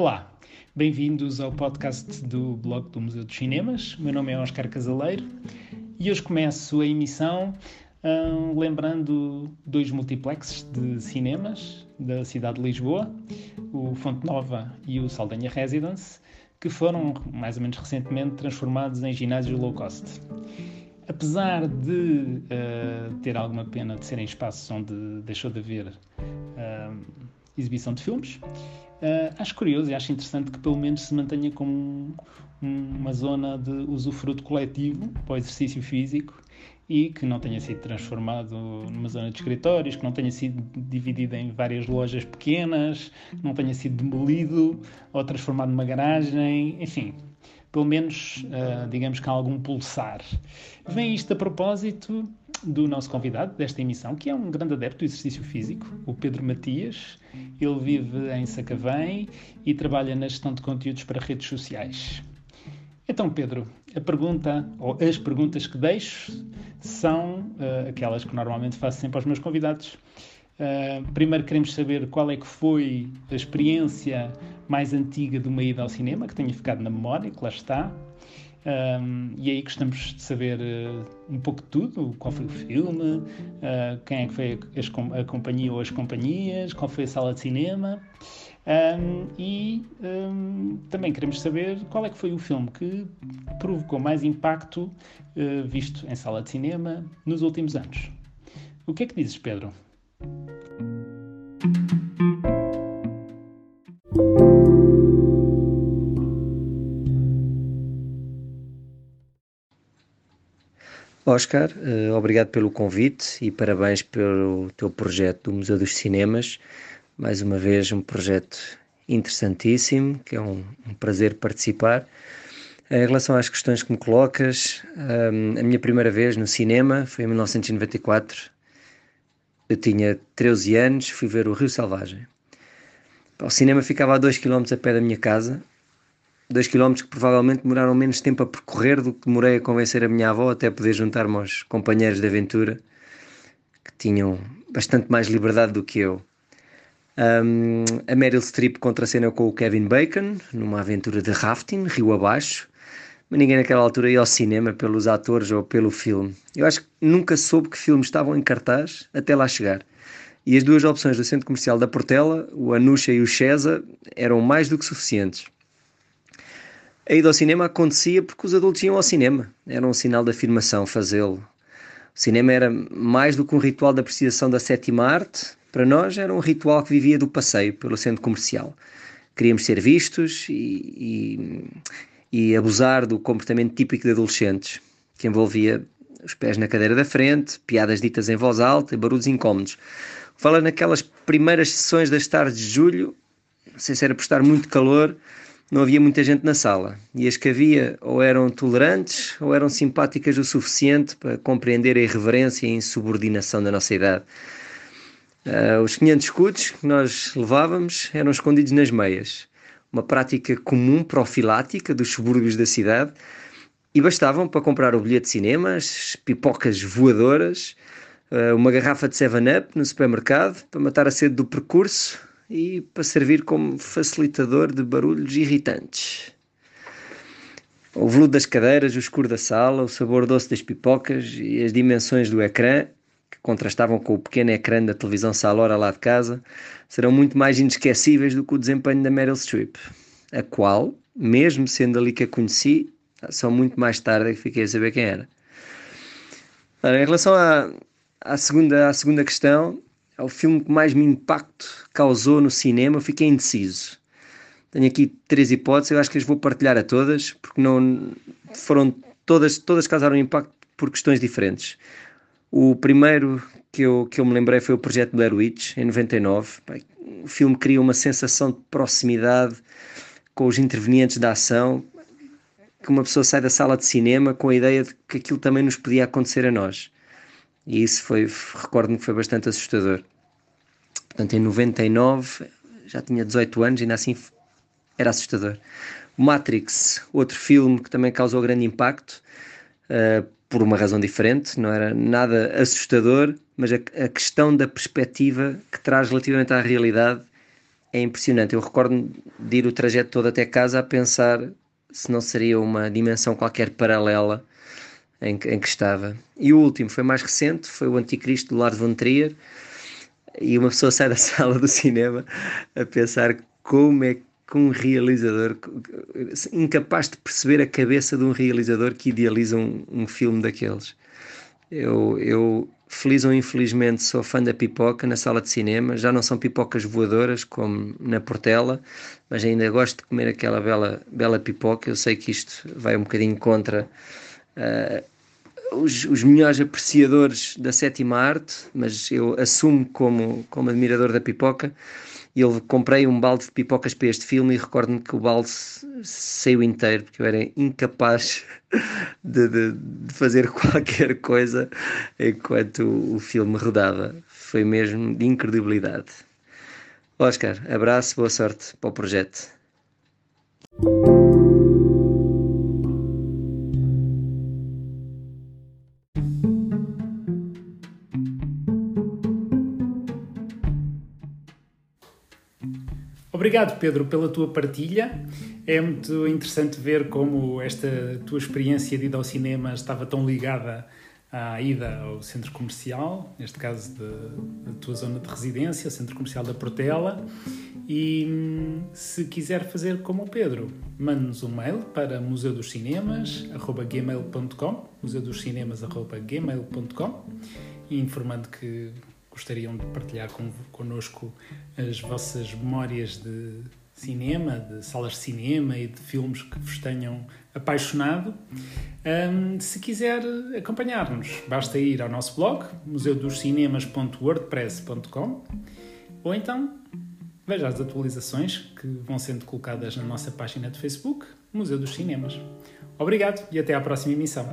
Olá, bem-vindos ao podcast do blog do Museu dos Cinemas. O meu nome é Oscar Casaleiro e hoje começo a emissão hum, lembrando dois multiplexes de cinemas da cidade de Lisboa, o Fonte Nova e o Saldanha Residence, que foram, mais ou menos recentemente, transformados em ginásios low cost. Apesar de uh, ter alguma pena de serem espaços onde deixou de haver uh, exibição de filmes, uh, acho curioso e acho interessante que pelo menos se mantenha como um, uma zona de usufruto coletivo para o exercício físico e que não tenha sido transformado numa zona de escritórios, que não tenha sido dividido em várias lojas pequenas, que não tenha sido demolido ou transformado numa garagem, enfim, pelo menos uh, digamos que há algum pulsar. Vem isto a propósito do nosso convidado desta emissão, que é um grande adepto do exercício físico, o Pedro Matias. Ele vive em Sacavém e trabalha na gestão de conteúdos para redes sociais. Então, Pedro, a pergunta, ou as perguntas que deixo, são uh, aquelas que normalmente faço sempre aos meus convidados. Uh, primeiro queremos saber qual é que foi a experiência mais antiga de uma ida ao cinema, que tenha ficado na memória, que lá está. Um, e aí gostamos de saber uh, um pouco de tudo, qual foi o filme, uh, quem é que foi a, a, companhia ou as companhias, qual foi a sala de cinema. Um, e um, também queremos saber qual é que foi o filme que provocou mais impacto uh, visto em sala de cinema nos últimos anos. O que é que dizes, Pedro? Oscar, uh, obrigado pelo convite e parabéns pelo teu projeto do Museu dos Cinemas. Mais uma vez, um projeto interessantíssimo, que é um, um prazer participar. Em relação às questões que me colocas, um, a minha primeira vez no cinema foi em 1994. Eu tinha 13 anos, fui ver o Rio Selvagem. O cinema ficava a 2 km a pé da minha casa 2 km que provavelmente demoraram menos tempo a percorrer do que demorei a convencer a minha avó até poder juntar-me aos companheiros de aventura que tinham bastante mais liberdade do que eu. Um, a Meryl Streep contracena com o Kevin Bacon numa aventura de rafting, rio abaixo, mas ninguém naquela altura ia ao cinema pelos atores ou pelo filme. Eu acho que nunca soube que filmes estavam em cartaz até lá chegar. E as duas opções do centro comercial da Portela, o Anuxa e o Chesa, eram mais do que suficientes. A ida ao cinema acontecia porque os adultos iam ao cinema. Era um sinal de afirmação fazê-lo. O cinema era mais do que um ritual de apreciação da sétima arte. Para nós era um ritual que vivia do passeio pelo centro comercial. Queríamos ser vistos e, e, e abusar do comportamento típico de adolescentes, que envolvia os pés na cadeira da frente, piadas ditas em voz alta e barulhos incómodos. Fala naquelas primeiras sessões das tardes de julho, não sei se era por estar muito calor, não havia muita gente na sala. E as que havia ou eram tolerantes ou eram simpáticas o suficiente para compreender a irreverência e a insubordinação da nossa idade. Uh, os 500 escudos que nós levávamos eram escondidos nas meias, uma prática comum profilática dos subúrbios da cidade. E bastavam para comprar o bilhete de cinema, as pipocas voadoras, uh, uma garrafa de 7-Up no supermercado para matar a sede do percurso e para servir como facilitador de barulhos irritantes. O veludo das cadeiras, o escuro da sala, o sabor doce das pipocas e as dimensões do ecrã, que contrastavam com o pequeno ecrã da televisão Salora lá de casa, serão muito mais inesquecíveis do que o desempenho da Meryl Streep, a qual, mesmo sendo ali que a conheci, só muito mais tarde é que fiquei a saber quem era. Ora, em relação à, à, segunda, à segunda questão, é o filme que mais me impacto causou no cinema, fiquei indeciso. Tenho aqui três hipóteses, eu acho que as vou partilhar a todas, porque não foram todas, todas causaram impacto por questões diferentes. O primeiro que eu, que eu me lembrei foi o Projeto Blair Witch, em 99. O filme cria uma sensação de proximidade com os intervenientes da ação, que uma pessoa sai da sala de cinema com a ideia de que aquilo também nos podia acontecer a nós. E isso foi, recordo-me que foi bastante assustador. Portanto, em 99, já tinha 18 anos, ainda assim era assustador. Matrix, outro filme que também causou grande impacto, uh, por uma razão diferente, não era nada assustador, mas a, a, questão da perspectiva que traz relativamente à realidade é impressionante. Eu recordo de ir o trajeto todo até casa a pensar se não seria uma dimensão qualquer paralela em que, em que estava. E o último foi mais recente, foi o Anticristo do Lars von Trier, e uma pessoa sai da sala do cinema a pensar como é que um realizador incapaz de perceber a cabeça de um realizador que idealiza um, um filme daqueles. Eu, eu, feliz ou infelizmente, sou fã da pipoca na sala de cinema. Já não são pipocas voadoras como na Portela, mas ainda gosto de comer aquela bela, bela pipoca. Eu sei que isto vai um bocadinho contra uh, os, os melhores apreciadores da sétima arte, mas eu assumo como, como admirador da pipoca eu comprei um balde de pipocas para este filme e recordo-me que o balde saiu inteiro porque eu era incapaz de, de, de, fazer qualquer coisa enquanto o filme rodava. Foi mesmo de incredibilidade. Oscar, abraço, boa sorte para o projeto. Obrigado, Pedro, pela tua partilha. É muito interessante ver como esta tua experiência de ida ao cinema estava tão ligada à ida ao centro comercial, neste caso da tua zona de residência, o centro comercial da Portela. E se quiser fazer como o Pedro, mande-nos um mail para museudoscinemas.gmail.com museudoscinemas.gmail.com informando que gostariam de partilhar con, connosco as vossas memórias de cinema, de salas de cinema e de filmes que vos tenham apaixonado. Um, se quiser acompanhar-nos, basta ir ao nosso blog, museudoscinemas.wordpress.com ou então veja as atualizações que vão sendo colocadas na nossa página de Facebook, Museu dos Cinemas. Obrigado e até à próxima emissão.